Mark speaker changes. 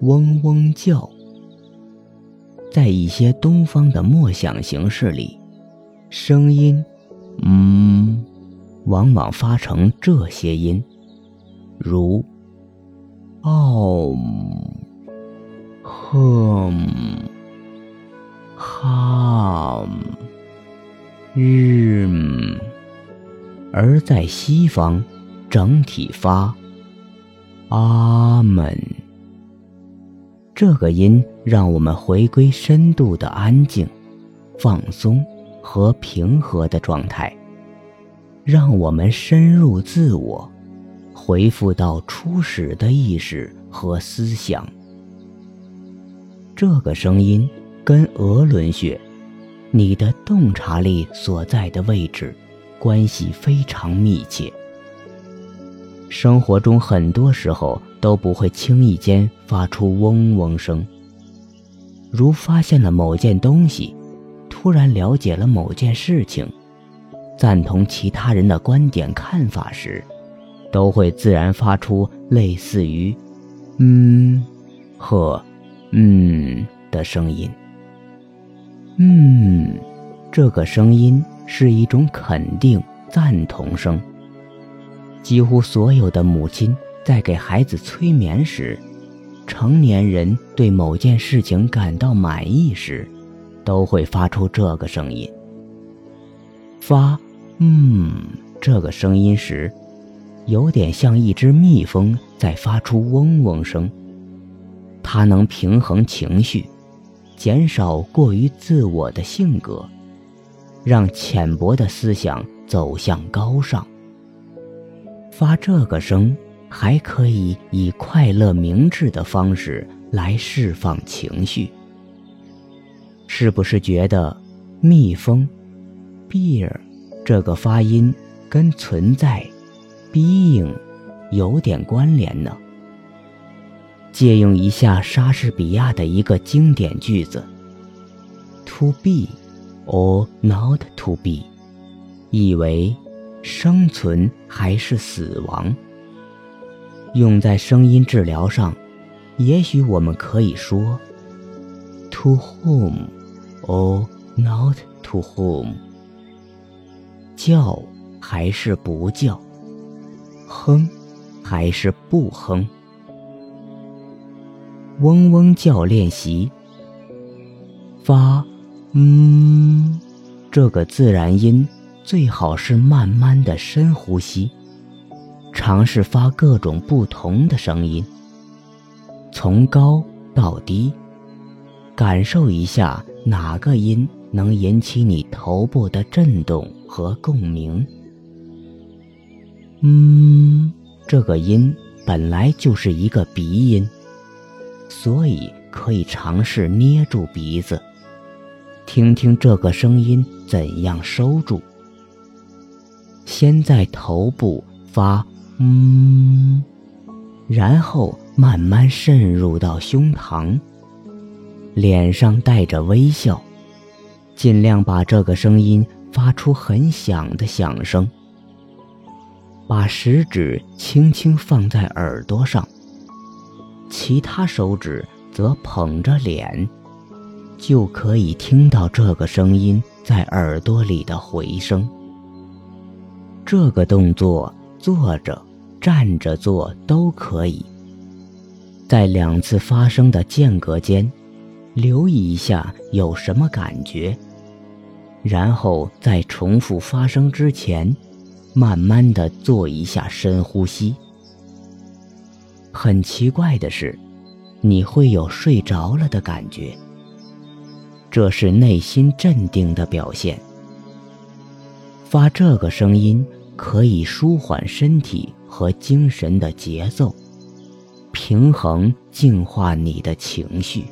Speaker 1: 嗡嗡叫。在一些东方的默想形式里，声音“嗯”往往发成这些音，如“嗷”“哼”“哈”“日”，而在西方，整体发“阿门”。这个音让我们回归深度的安静、放松和平和的状态，让我们深入自我，回复到初始的意识和思想。这个声音跟额轮穴，你的洞察力所在的位置，关系非常密切。生活中很多时候都不会轻易间发出嗡嗡声。如发现了某件东西，突然了解了某件事情，赞同其他人的观点看法时，都会自然发出类似于“嗯”和“嗯”的声音。“嗯”这个声音是一种肯定、赞同声。几乎所有的母亲在给孩子催眠时，成年人对某件事情感到满意时，都会发出这个声音。发“嗯”这个声音时，有点像一只蜜蜂在发出嗡嗡声。它能平衡情绪，减少过于自我的性格，让浅薄的思想走向高尚。发这个声，还可以以快乐明智的方式来释放情绪。是不是觉得“蜜蜂 ”（beer） 这个发音跟存在 （being） 有点关联呢？借用一下莎士比亚的一个经典句子：“to be or not to be”，意为。生存还是死亡？用在声音治疗上，也许我们可以说：“To whom or not to whom？” 叫还是不叫？哼还是不哼？嗡嗡叫练习，发“嗯”这个自然音。最好是慢慢的深呼吸，尝试发各种不同的声音，从高到低，感受一下哪个音能引起你头部的震动和共鸣。嗯，这个音本来就是一个鼻音，所以可以尝试捏住鼻子，听听这个声音怎样收住。先在头部发“嗯”，然后慢慢渗入到胸膛，脸上带着微笑，尽量把这个声音发出很响的响声。把食指轻轻放在耳朵上，其他手指则捧着脸，就可以听到这个声音在耳朵里的回声。这个动作坐着、站着做都可以。在两次发声的间隔间，留意一下有什么感觉，然后在重复发声之前，慢慢的做一下深呼吸。很奇怪的是，你会有睡着了的感觉，这是内心镇定的表现。发这个声音。可以舒缓身体和精神的节奏，平衡净化你的情绪。